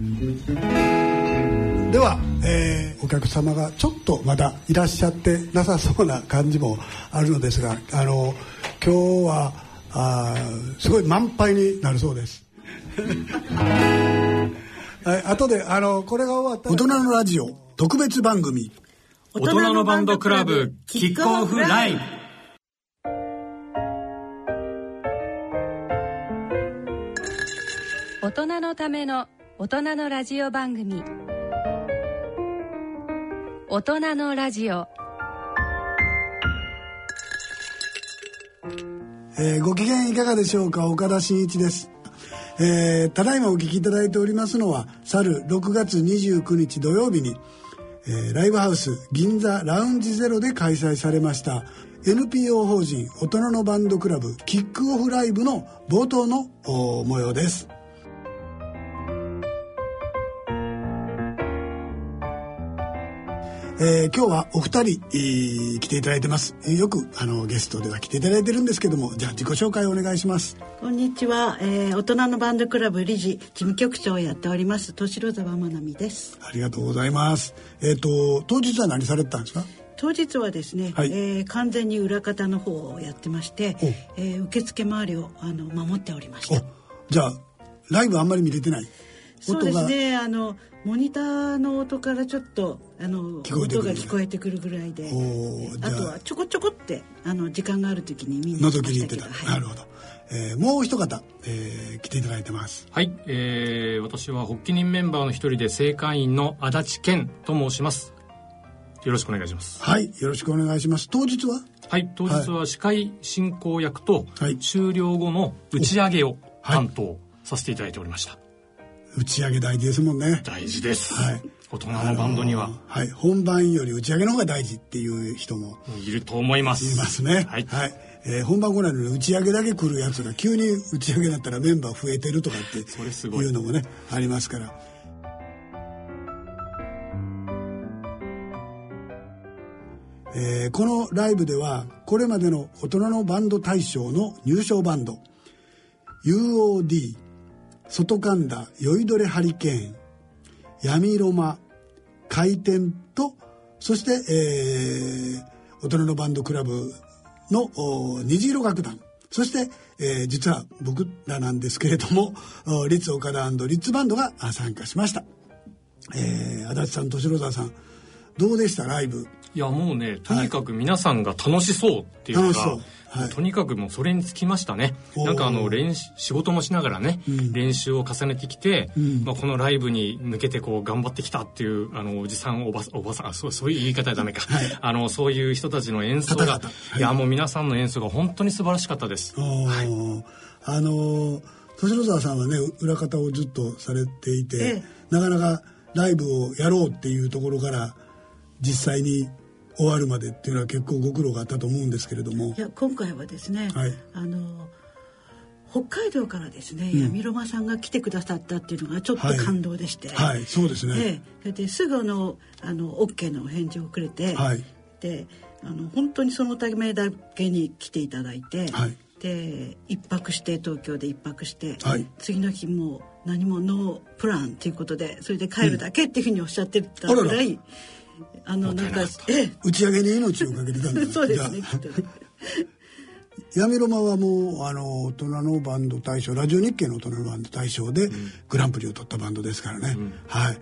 では、えー、お客様がちょっとまだいらっしゃってなさそうな感じもあるのですがあの今日はあすごい満杯になるそうです。はい、後であのこれが終わった大人のラジオ特別番組。大人のバンドクラブキックオフライブ。大人のための大人のラジオ番組。大人のラジオ、えー、ご機嫌いかがでしょうか？岡田真一です、えー、ただいまお聞きいただいておりますのは去る6月29日土曜日に、えー、ライブハウス銀座ラウンジゼロで開催されました NPO 法人大人のバンドクラブキックオフライブの冒頭の模様です。えー、今日はお二人、えー、来ていただいてます。よくあのゲストでは来ていただいてるんですけども、じゃあ自己紹介をお願いします。こんにちは、えー、大人のバンドクラブ理事事務局長をやっております敏郎沢まなみです。ありがとうございます。えっ、ー、と当日は何されてたんですか？当日はですね、はい、えー、完全に裏方の方をやってまして、えー、受付周りをあの守っておりました。じゃあライブあんまり見れてない？そうですねあのモニターの音からちょっとあの音が聞こえてくるぐらいであ。とはちょこちょこってあの時間がある時に見に覗きに行ってた、はい、なるほど、えー、もう一方、えー、来ていただいてます。はい、えー、私は発起人メンバーの一人で正会員の足立健と申します。よろしくお願いします。はい。よろしくお願いします。当日は？はい。当日は司会進行役と、はい、終了後の打ち上げを担当させていただいておりました、打ち上げ大事ですもんね。大事です、はい、大人のバンドには、はい、本番より打ち上げの方が大事っていう人も。いると思います。いますね。はい、はい。えー、本番来ないのに打ち上げだけ来るやつが急に打ち上げだったらメンバー増えてるとかっていうのもねありますから。えー、このライブではこれまでの大人のバンド大賞の入賞バンド UOD 外神田酔いどれハリケーン。闇ロマ回転とそして、えー、大人のバンドクラブの虹色楽団。そして、えー、実は僕らなんですけれどもリッツ岡田リッツバンドが参加しました、えー、足立さん敏郎沢さんどうでした？ライブ。いやもうねとにかく皆さんが楽しそうっていうのが、はいはい、とにかくもうそれにつきましたね。なんかあの練仕事もしながらね、うん、練習を重ねてきて、うん、まあ、このライブに向けてこう頑張ってきたっていうあのおじさんおばおばさんそうそういう言い方はダメか、はい、あのそういう人たちの演奏が、はい、いやもう皆さんの演奏が本当に素晴らしかったです。はい、あの年沢さんはね裏方をずっとされていて、ええ、なかなかライブをやろうっていうところから実際に終わるまでっていうのは結構ご苦労があったと思うんですけれども。いや今回はですね、はい、あの北海道からですね、うん、闇ロマさんが来てくださったっていうのがちょっと感動でして、はい、はい、そうですね。でですぐのあの OK の返事をくれて、はい、であの本当にそのためだけに来ていただいて、はい、で一泊して東京で一泊して、はい、次の日も何もノープランということでそれで帰るだけっていうふうにおっしゃってたぐらい。うんあのなんか打ち上げに命をかけてたんです そうですね闇ロマはもうあの大人のバンド大賞ラジオ日経の大人のバンド大賞でグランプリを取ったバンドですからね、うん、はい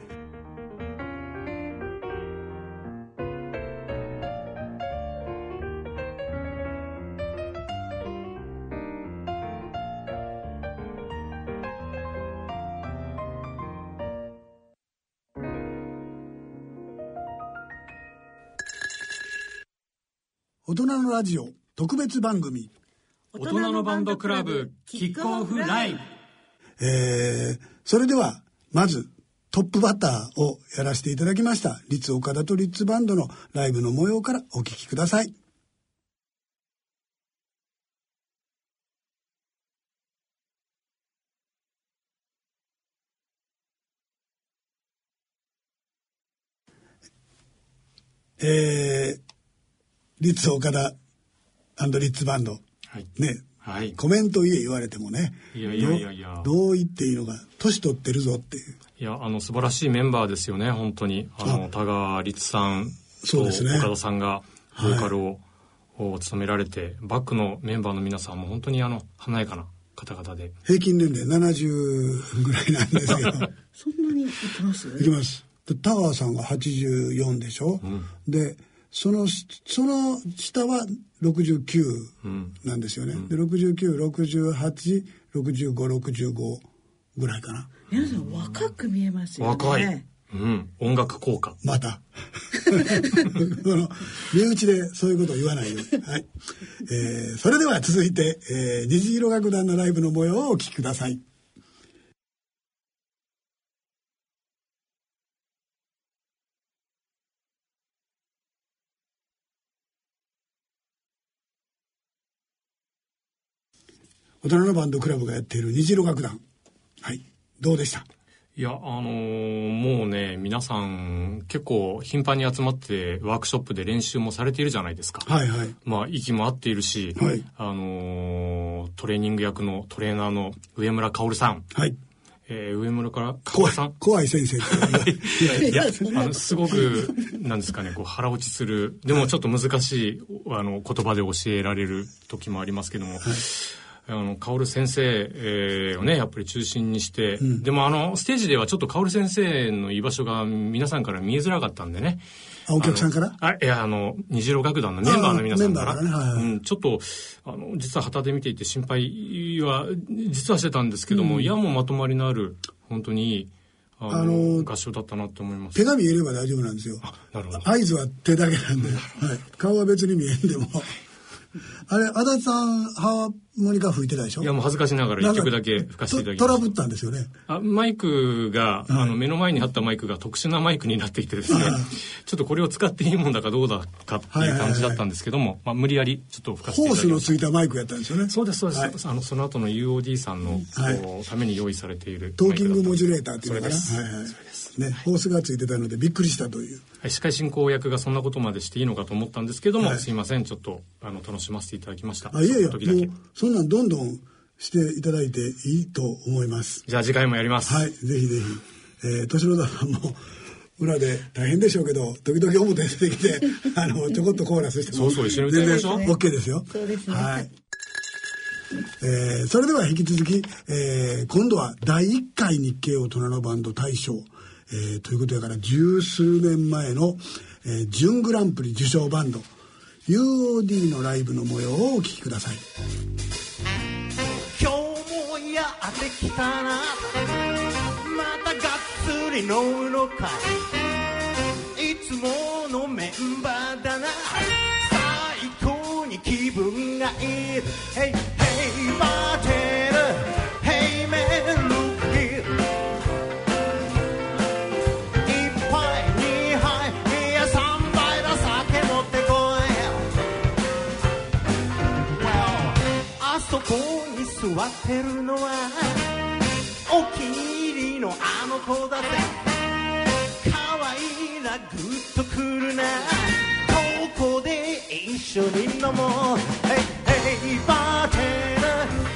ラジオ特別番組。大人のバンドクラブキックオフライブ。えー、それではまずトップバッターをやらせていただきましたリッツ岡田とリッツバンドのライブの模様からお聞きください。えー、リッツ岡田リッツバンド、はい、ね、はい、コメント言え言われてもね。いやいやいやいや。どう言っていいのか。年取ってるぞっていう。いやあの素晴らしいメンバーですよね本当に。あの田川律さんと岡田さんがボーカルを、を務められてバックのメンバーの皆さんも本当にあの華やかな方々で。平均年齢70ぐらいなんですよ そんなにいきます？いきます。タワーさんが84でしょ、うん、でそのその下は69なんですよね、うん、で69686565ぐらいかな。皆さん若く見えますよね。若い。うん、音楽効果。また。の身内でそういうことを言わないように、はい。えー、それでは続いて、えー、虹色楽団のライブの模様をお聞きください大人のバンドクラブがやっている虹色楽団はいどうでした？いや、あのー、もうね、皆さん結構頻繁に集まってワークショップで練習もされているじゃないですか。はいはい。まあ、息も合っているし、はい、あのー、トレーニング役のトレーナーの上村薫さん。はい。えー、上村から薫さん。怖い先生。いや、あの、すごく、なんですかね、こう腹落ちする、でもちょっと難しい、あの、言葉で教えられる時もありますけども、はいあの、薫先生、えー、をね、やっぱり中心にして、うん、でもあの、ステージではちょっと薫先生の居場所が皆さんから見えづらかったんでね。あ、お客さんから？あいや、あの、虹色楽団のメンバーの皆さんから。からね、はいはい、うん、ちょっと、あの、実は旗で見ていて心配は、実はしてたんですけども、うん、いや、もうまとまりのある、本当にあの合唱だったなと思います。手が見えれば大丈夫なんですよ。なるほど。合図は手だけなんで、はい、顔は別に見えんでもあれ、足立さん、ハーモニカ吹いてたでしょ？いや、もう恥ずかしながら一曲だけ吹かせていただきました。トラブったんですよね。あマイクが、あの、目の前にあったマイクが特殊なマイクになっていてですね、ちょっとこれを使っていいもんだかどうだかっていう感じだったんですけども、まあ、無理やりちょっと吹かせていただきました。ホースのついたマイクやったんですよね。そうです、そうです。はい、あの、その後の UOD さんの、はい、ために用意されているトーキングモジュレーターっていうのかな？はいはい。ね、ホースがついてたのでびっくりしたという。はい、司会進行役がそんなことまでしていいのかと思ったんですけども、はい、すいません、ちょっと、あの、楽しませていただきました。あ、いやいや、もう、そんなんどんどんしていただいていいと思います。じゃあ次回もやります。はい、ぜひぜひ。えー、年の田さんも、裏で大変でしょうけど、時々表に出てきて、あの、ちょこっとコーラスしても、そうそう、一緒に歌いましょう。OK ですよ。そうですね。はい。えー、それでは引き続き、えー、今度は第1回日経大人のバンド大賞、えー、ということやから十数年前の、えー、準グランプリ受賞バンド UOD のライブの模様をお聞きください。今日もやってきたな。またがっつり飲むのか。いつものメンバーだな。最高に気分がいい。Hey, ってるのはお気に入りのあの子だぜ。可愛いなグッとくるな。ここで一緒に飲もう。Hey, hey, バーテン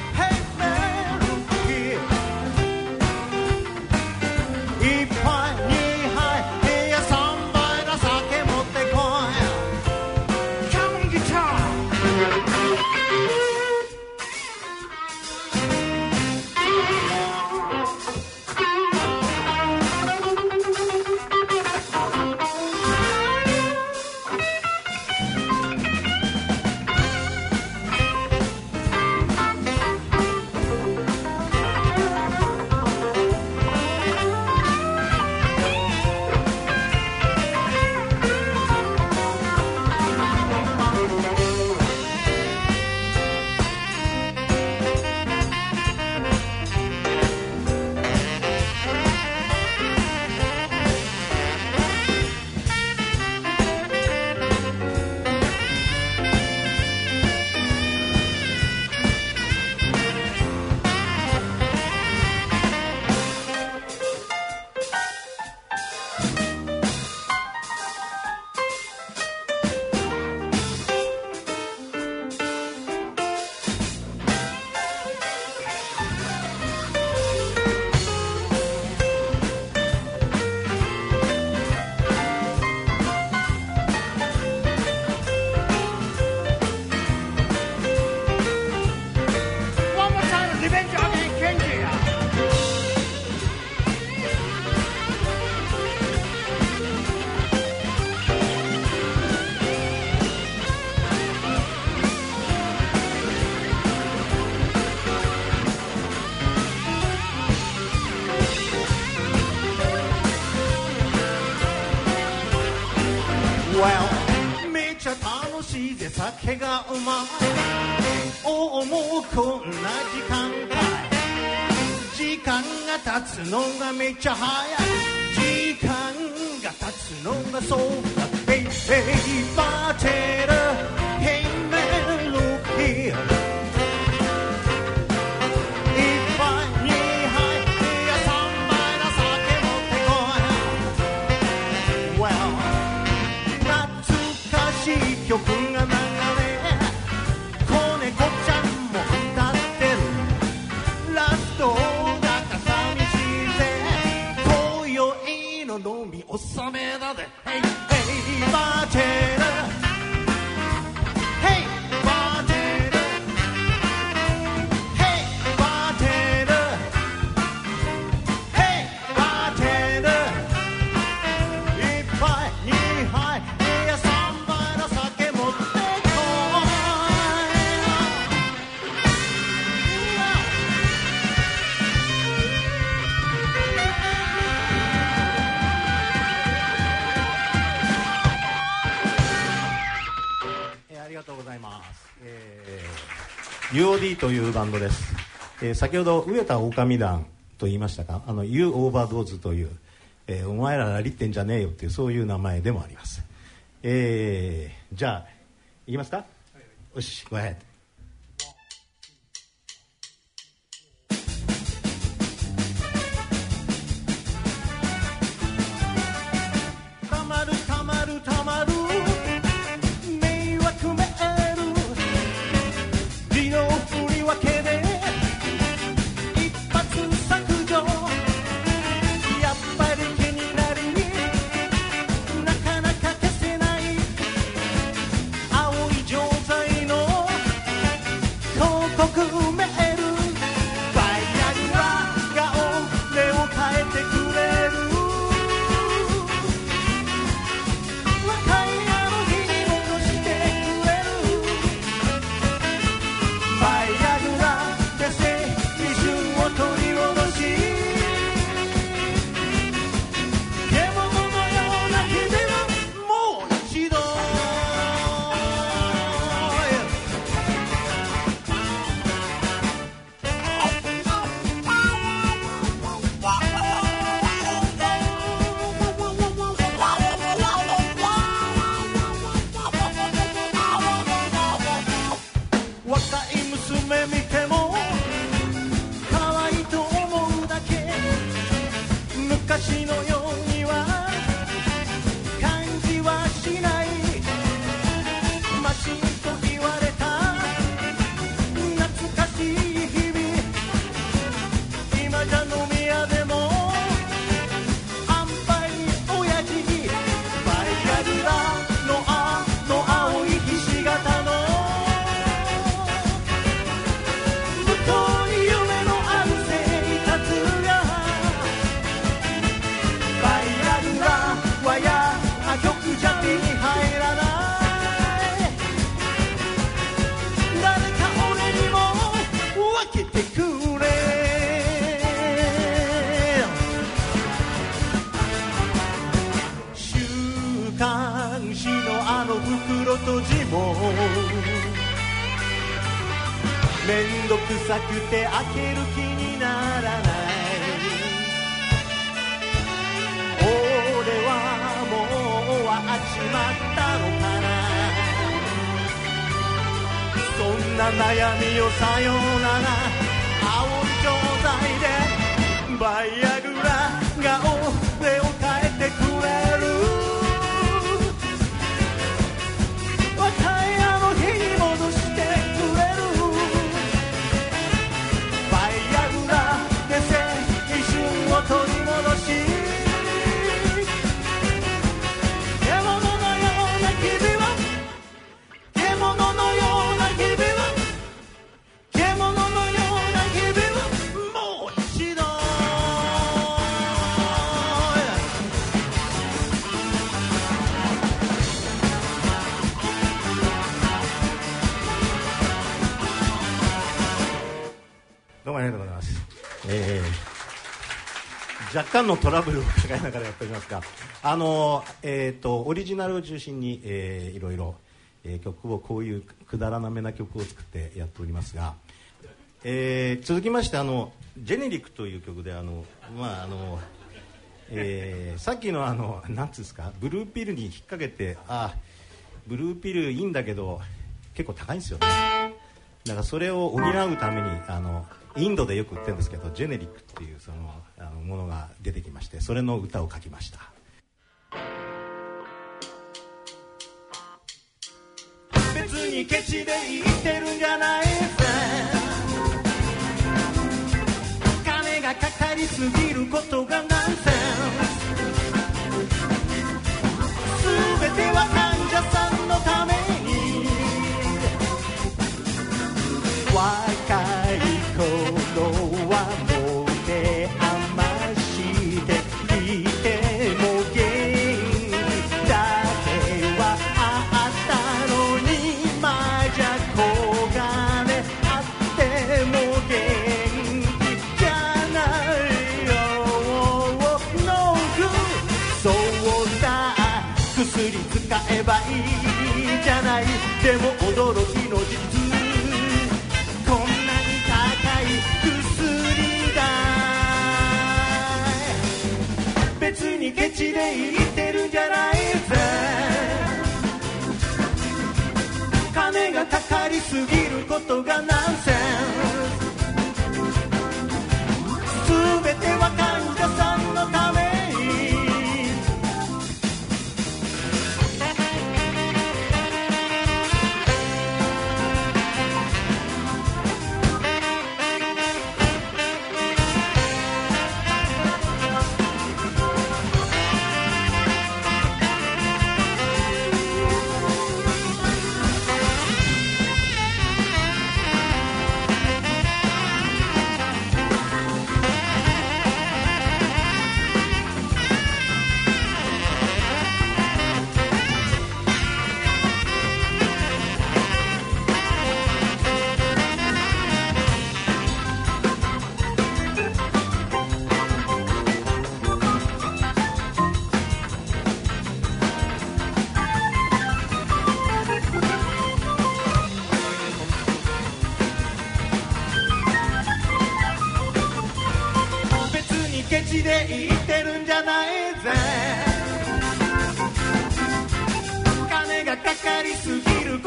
Well めちゃ楽しいぜ酒がうまい。おおもうこんな時間か時間が経つのがめちゃ早い。時間が経つのがそうだ Hey, hey, bartender UOD というバンドです、えー、先ほど植田狼団と言いましたか？あの You o v e r d o s という、えー、お前らがりってんじゃねえよっていうそういう名前でもあります、えー、じゃあいきますか、はい。はい、よしごめんたまるたまるたまる。I can't. めんどくさくて開ける気にならない。俺はもう終わっちまったのかな。そんな悩みをさようなら。青い状態で。バイアグ若干のトラブルを抱えながらやっておりますがあの、えーと、オリジナルを中心に、えー、いろいろ、えー、曲をこういうくだらなめな曲を作ってやっておりますが、えー、続きましてあの「ジェネリック」という曲であの、まああのえー、さっきのあのなんですかブルーピルに引っ掛けてあブルーピルいいんだけど結構高いんですよね。だからそれを補うためにあのインドでよく売ってるんですけどジェネリックっていうそのあのものが出てきましてそれの歌を書きました。別にケチで言ってるんじゃないぜ。金がかかりすぎることがナンセンス全ては患者さんのため。別にケチで言ってるんじゃないぜ。金がかかりすぎることがナンセンス全ては患者さんのため。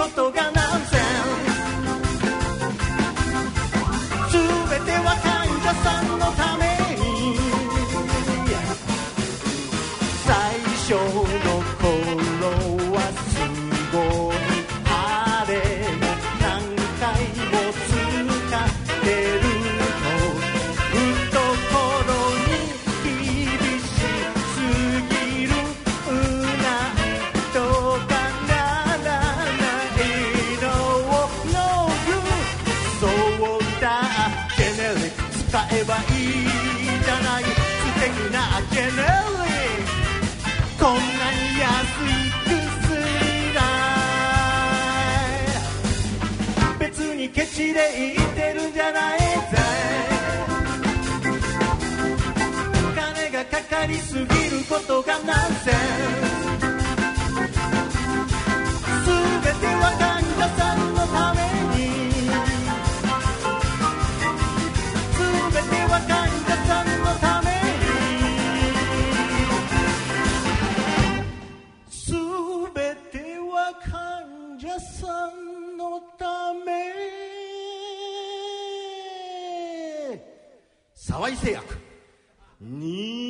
ことがない。こんなに安い薬ない。別にケチで言ってるんじゃないぜ。金がかかりすぎることがナンセンス沢井製薬。に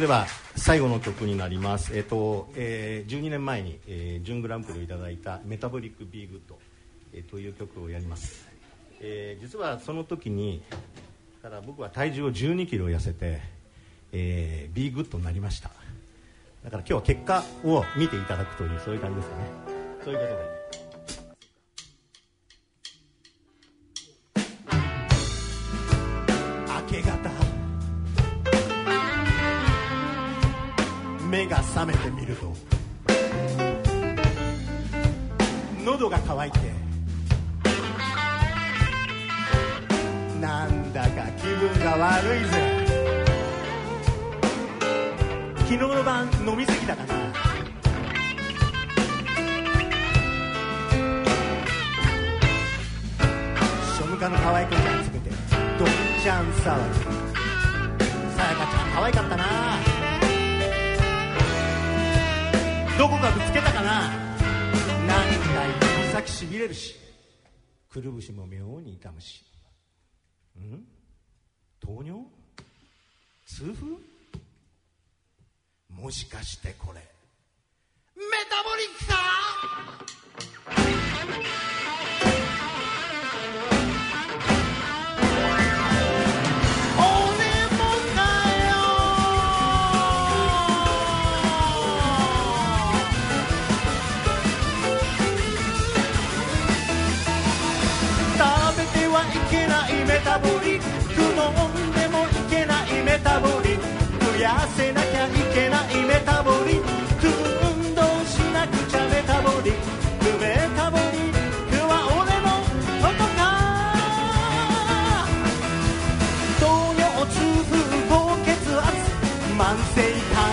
れでは最後の曲になります、えーとえー、12年前に、えー、準グランプリをいただいた「 Metabolic Be Good」え、という曲をやります、えー、実はその時にから僕は体重を1 2キロ痩せて、えー、B グッドになりました。だから今日は結果を見ていただくというそういう感じですかね。そういうことで。覚めてみると。喉が渇いて。なんだか気分が悪いぜ。昨日の晩飲み過ぎたかな。庶務課の可愛い子ちゃんつけてどっちゃん騒ぎ。さやかちゃん可愛かったな。どこかぶつけたかな？何か指先しびれるし。くるぶしも妙に痛むし。ん？糖尿？痛風？もしかしてこれ。メタボリックか？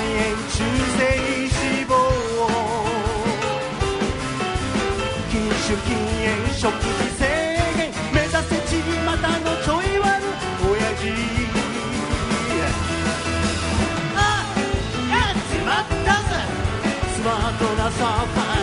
炎中性脂肪筋腫禁煙食事制限目指せちまたのちょい悪親父あやっちまったぜ。スマートなサーファー。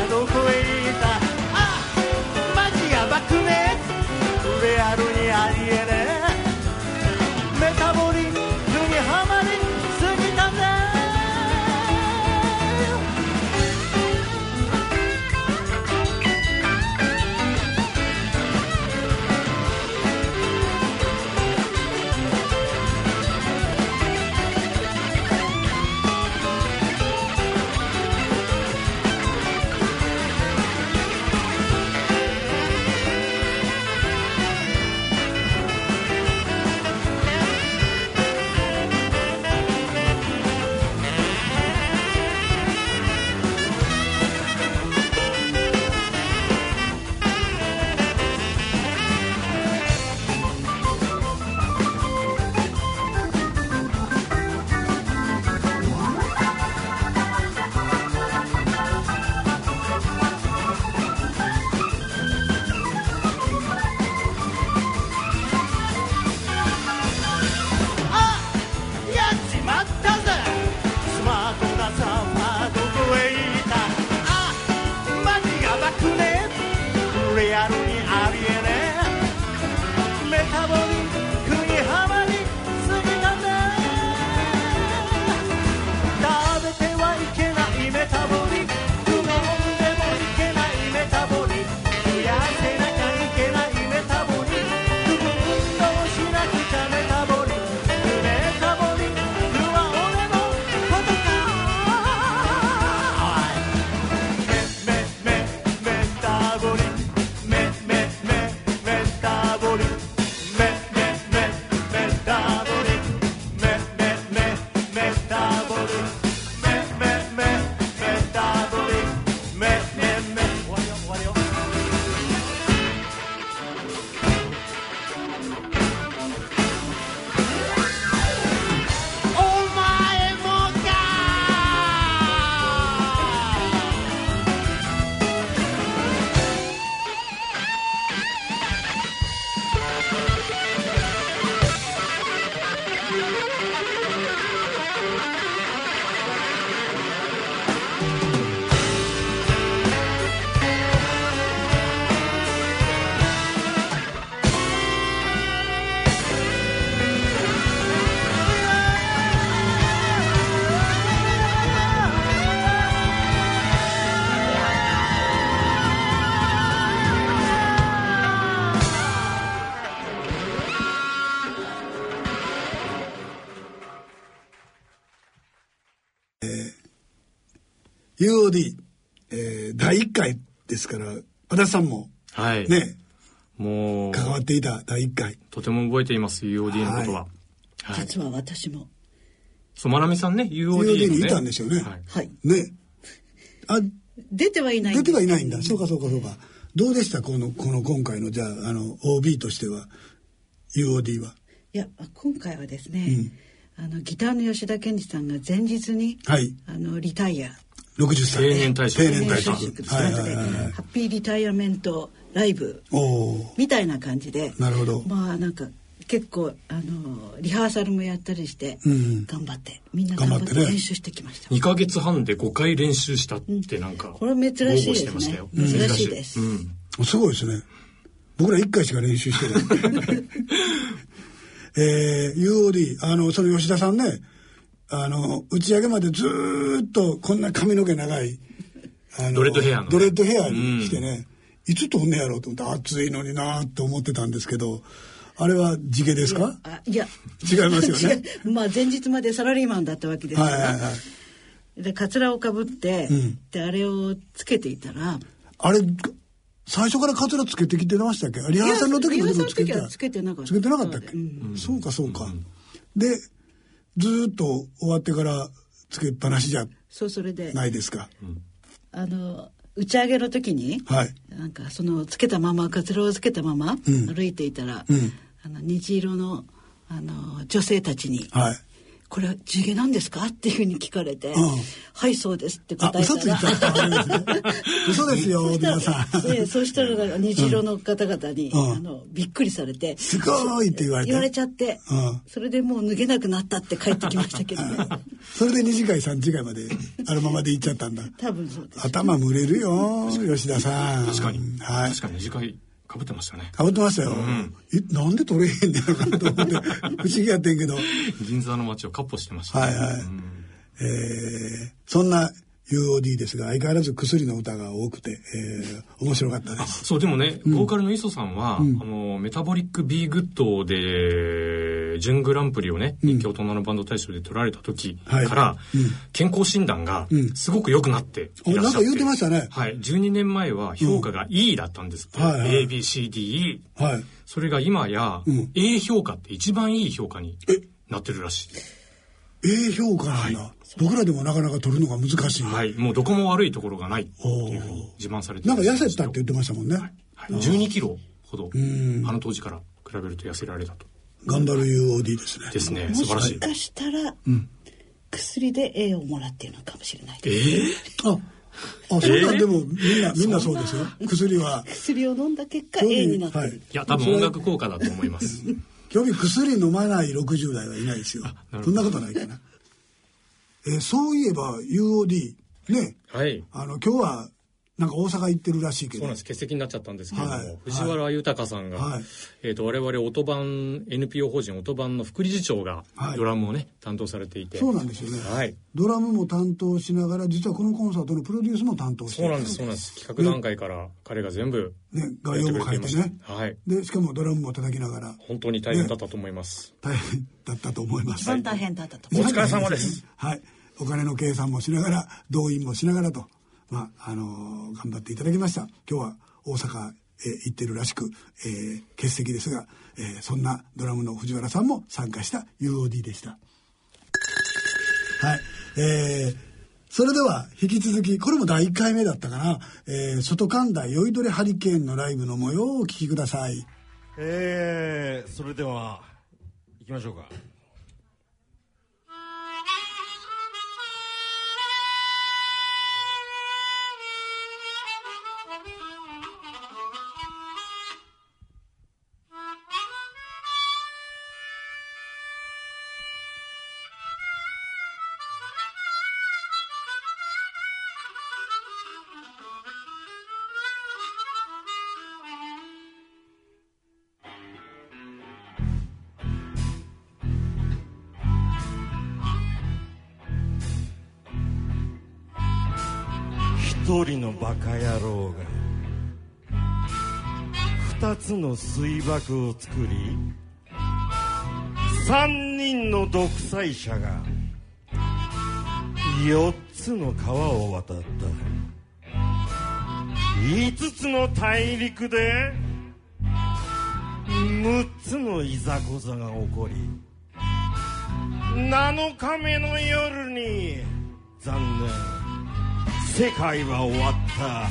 UOD、えー、第1回ですから和田さんもはい。ねもう関わっていた第1回。とても覚えています UOD のことは、はい、実は私も。そうまなみさんね UOD の、ね、UOD にいたんですよね。はい、はい、ね。あ出てはいない出てはいないんだ、そうかそうかそうか。どうでしたこのこの今回のじゃああの OB としては UOD は？いや今回はですね、うん、あのギターの吉田健二さんが前日に、はい、あのリタイア60歳。定年退職。定年退職。はいはいはい、ハッピーリタイアメントライブみたいな感じで。なるほど。まあなんか結構あのリハーサルもやったりして、うん、頑張ってみんな頑張って練習してきました、ね、2か月半で5回練習したってなんか、うん、これ珍しいですね。珍しいです、うん、すごいですね。僕ら1回しか練習してない。えー、UOD あのその吉田さんねあの打ち上げまでずっとこんな髪の毛長いあのドレッドヘアの、ね、ドレッドヘアにしてね、いつ飛んねやろうと思って暑いのになって思ってたんですけどあれは地毛ですか？いや。違いますよね。まあ前日までサラリーマンだったわけですから、はいはいはい、でかつらをかぶって、うん、であれをつけていたら。あれ最初からカツラつけてきてましたっけ？リハーサルの時もつけ？てつけてなかった。つけてなかったっけ、うん、そうかそうか、うん、でずっと終わってからつけっぱなしじゃそうそれで。ないですか、あの打ち上げの時に、はい、なんかそのつけたままかつらをつけたまま歩いていたら、うん、あの虹色のあの女性たちに、はい、これは地毛なんですか？っていうふうに聞かれて、うん、はいそうですって答えたら。嘘ついちゃった。ですね嘘ですよ皆さん。えそうしたら虹色の方々に、うん、あのびっくりされて。すごいって言われて。言われちゃって、うん、それでもう脱げなくなったって帰ってきましたけど、ね、それで2次会3次会まであのままで行っちゃったんだ。多分そうです。頭蒸れるよ吉田さん。確かに、はい、確かに2次会かぶってましたね。かぶってましたよ。うん、え、なんで取れへんねやろなと思って、不思議やってんけど。銀座の街をかっ歩してました、ね、はいはい。うん、えー、そんな UOD ですが相変わらず薬の歌が多くて、えー、面白かったです。そうでもね、ボーカルの磯さんは、うん、あの Metabolic Be Good で準グランプリをね人気大人のバンド大賞で取られた時から、はいうん、健康診断がすごく良くなっていらっしゃって、なんか言ってましたね。はい。12年前は評価が E だったんですって、はいはい、ABCDE、はい、それが今や、A 評価って一番いい評価になってるらしい。A 評価なんだ、はい僕らでもなかなか取るのが難しい。はい。もうどこも悪いところがないっていうふうに自慢されてなんか痩せたって言ってましたもんね。はい。はい、12キロほど、あの当時から比べると痩せられたと。頑張る UOD ですね。ですね。素晴らしい。もしかしたら、うん、薬で A をもらっているのかもしれない。ええー、ああ、そんな、でも、みんな、みんなそうですよ。薬は。薬を飲んだ結果、A になってる。はい、いや、多分音楽効果だと思います。興味薬飲まない60代はいないですよ。そんなことないかな。えー、そういえば UOD ね、はい、あの今日はなんか大阪行ってるらしいけど。そうなんです。欠席になっちゃったんですけれども、はい、藤原豊さんが、はい、えーと、我々音版 NPO 法人音版の副理事長がドラムをね、担当されていて。そうなんですよね、はい、ドラムも担当しながら実はこのコンサートのプロデュースも担当してそうなんですそうなんです。企画段階から彼が全部ね概要も書いてね、はい、でしかもドラムも叩きながら。本当に大変だったと思います、ね、大変だったと思います。一番大変だったと思います、お疲れ様です。はい。お金の計算もしながら動員もしながらと、まああの、頑張っていただきました今日は大阪えー、行ってるらしく、えー、欠席ですが、えー、そんなドラムの藤原さんも参加した UOD でした。はい。えー、それでは引き続き、これも第1回目だったかな、えー、外神田酔いどれハリケーンのライブの模様をお聞きください。えー、それでは、行きましょうか。一人のバカ野郎が二つの水爆を作り三人の独裁者が四つつの川を渡った。5つの大陸で6つのいざこざが起こり7日目の夜に残念。世界は終わった。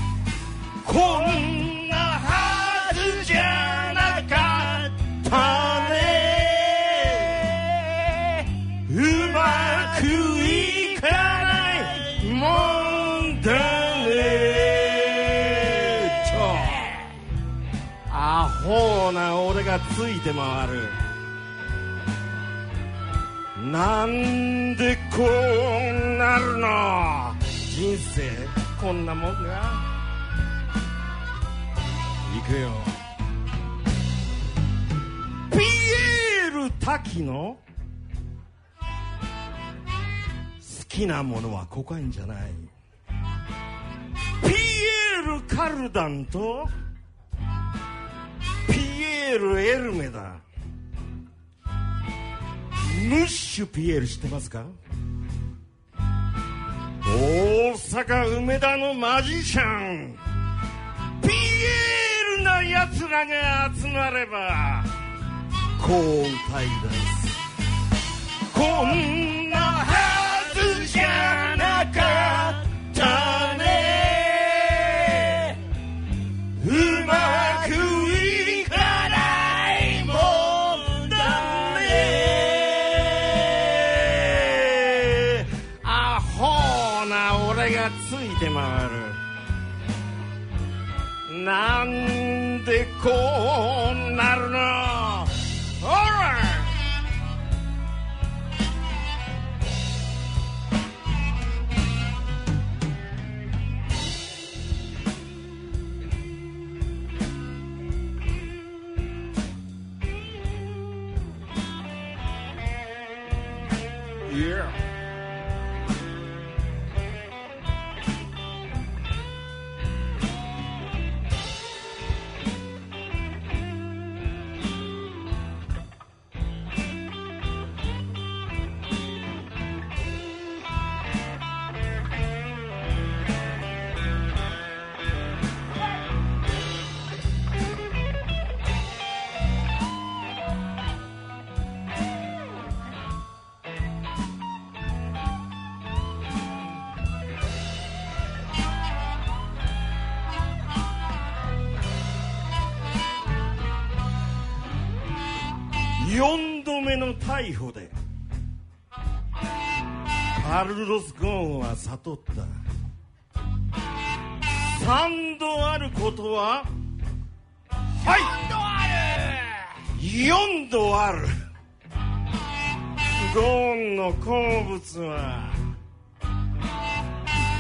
こんなはずじゃなかったね。うまくいかないもんだね。ちょ。アホな俺がついて回る。なんでこうなるの？人生こんなもんが。行くよ。ピエール滝の好きなものはコカインじゃない。ピエール・カルダンとピエール・エルメだ。ムッシュピエール知ってますか？大阪梅田のマジシャン。ピエールな奴らが集まればこう歌い出すこんなはずじゃなかった。なんでこうなるのほらい逮捕でカルロス・ゴーンは悟った。3度あることははい。4度ある。ゴーンの好物は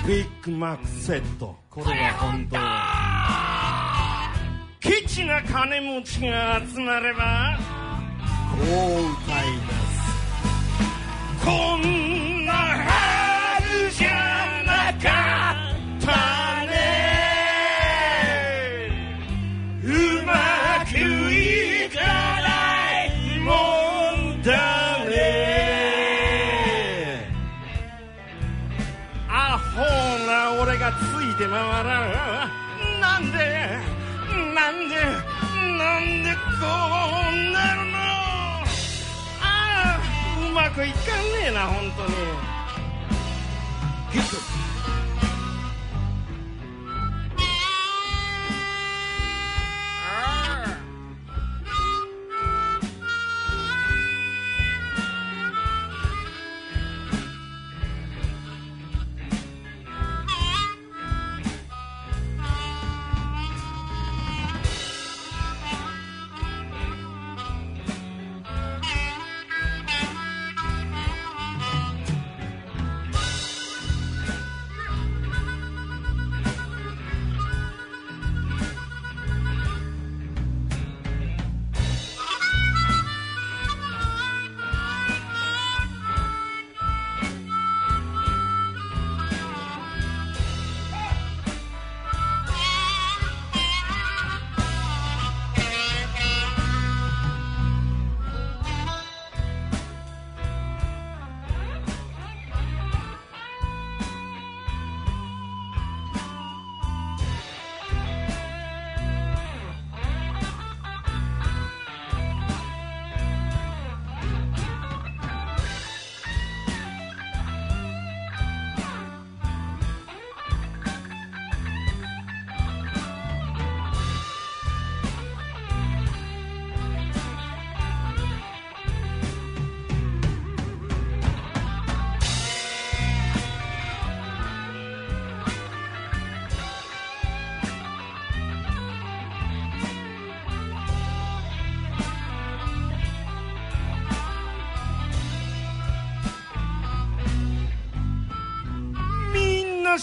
ビッグマックセット。これが本当。はケチな金持ちが集まればこう歌いこんなはずじゃなかったね。うまくいかないもんだね。アホな俺がついて回らん。なんでなんでなんでこうくいかんねえな本当に。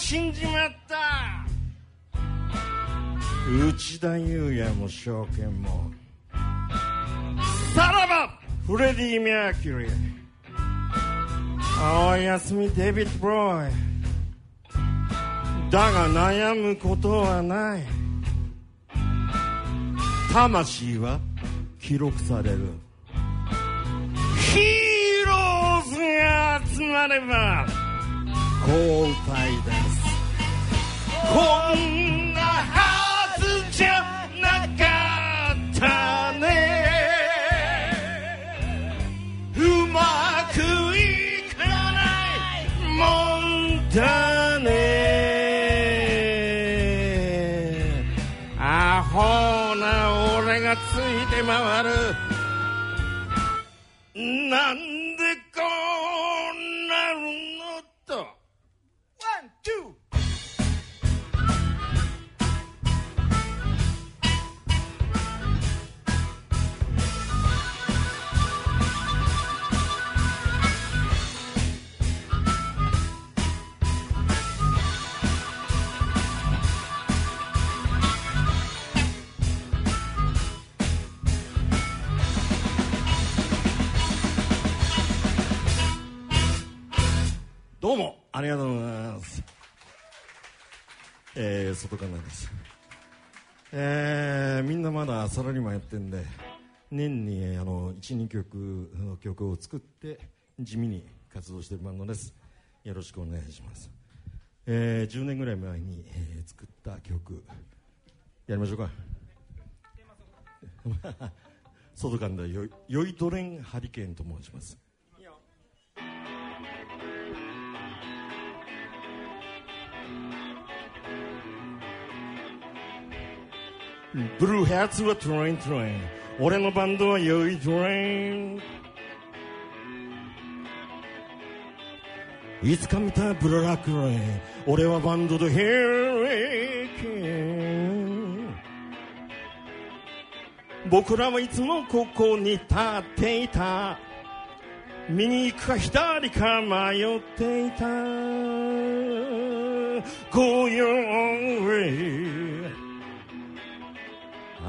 死んじまった。内田裕也も証券も。さらばフレディ・メアキュリー。青休みデビッド・ブロイ。だが悩むことはない。魂は記録される。ヒーローズが集まれば交代です。こんなはずじゃなかったね。うまくいかないもんだね。アホな俺がついて回る。ー、外かなです。えー、みんなまだサラリーマンやってんで年にあの12曲の曲を作って地味に活動してるバンドです。よろしくお願いします。えー、10年ぐらい前に、えー、作った曲やりましょうか。外かんだよいどれんハリケーンと申します。ブルーヘッツはトレイントレイン俺のバンドは酔いトレインいつか見たブラックレイン俺はバンドでヘリケン僕らはいつもここに立っていた。右行くか左か迷っていた。こういう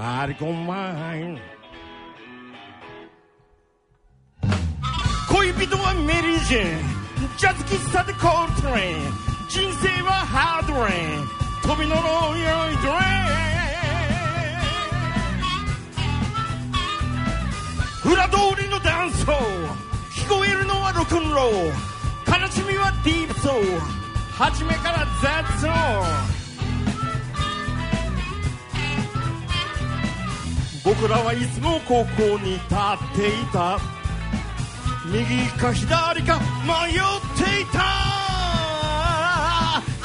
ありごまい恋人はメリー・ジェン。ジャズ喫茶でコールトレイン。人生はハードレイン。飛び乗ろうよいドレイン。裏通りのダンスホー聞こえるのはロックンロー悲しみはディープソウル。初めからザッ僕らはいつもここに立っていた。右か左か迷っていた。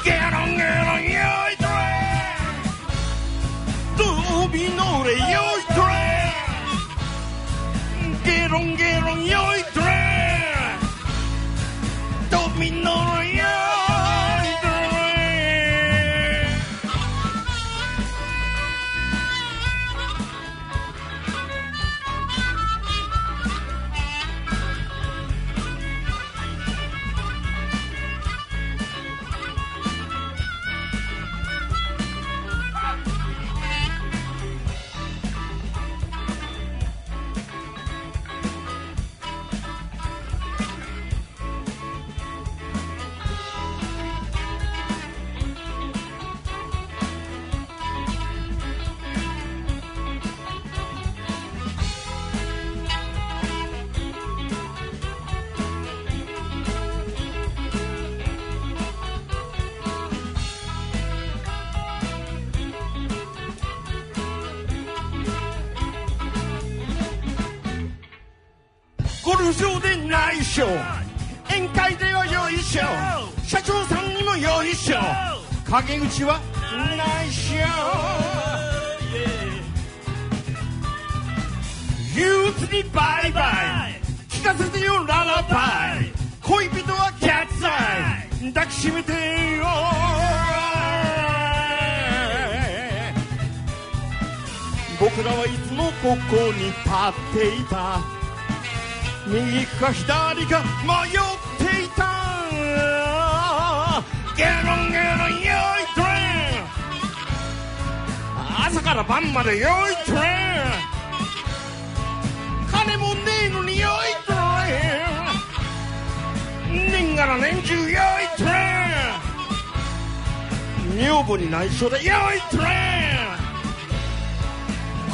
ゲロンゲロンよいとれ。飛び乗れよいとれ。ゲロンゲロンよいとれ。飛び乗れよゴルフ場で内緒宴会ではよいしょ社長さんにもよいしょ陰口は内緒憂鬱にバイバイ。聞かせてよララバイ。恋人はキャッツアイ。抱きしめてよ。僕らはいつもここに立っていた。右か左か迷っていた。ゲロンゲロンよいトレン朝から晩までよいトレン金もねえのによいトレン年がら年中よいトレン女房に内緒でよいトレン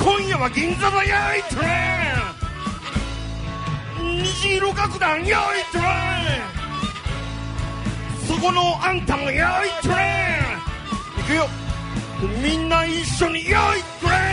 今夜は銀座だよいトレン虹色楽団よいトレン。そこのあんたもよいトレン。行くよ。みんな一緒によいトレン。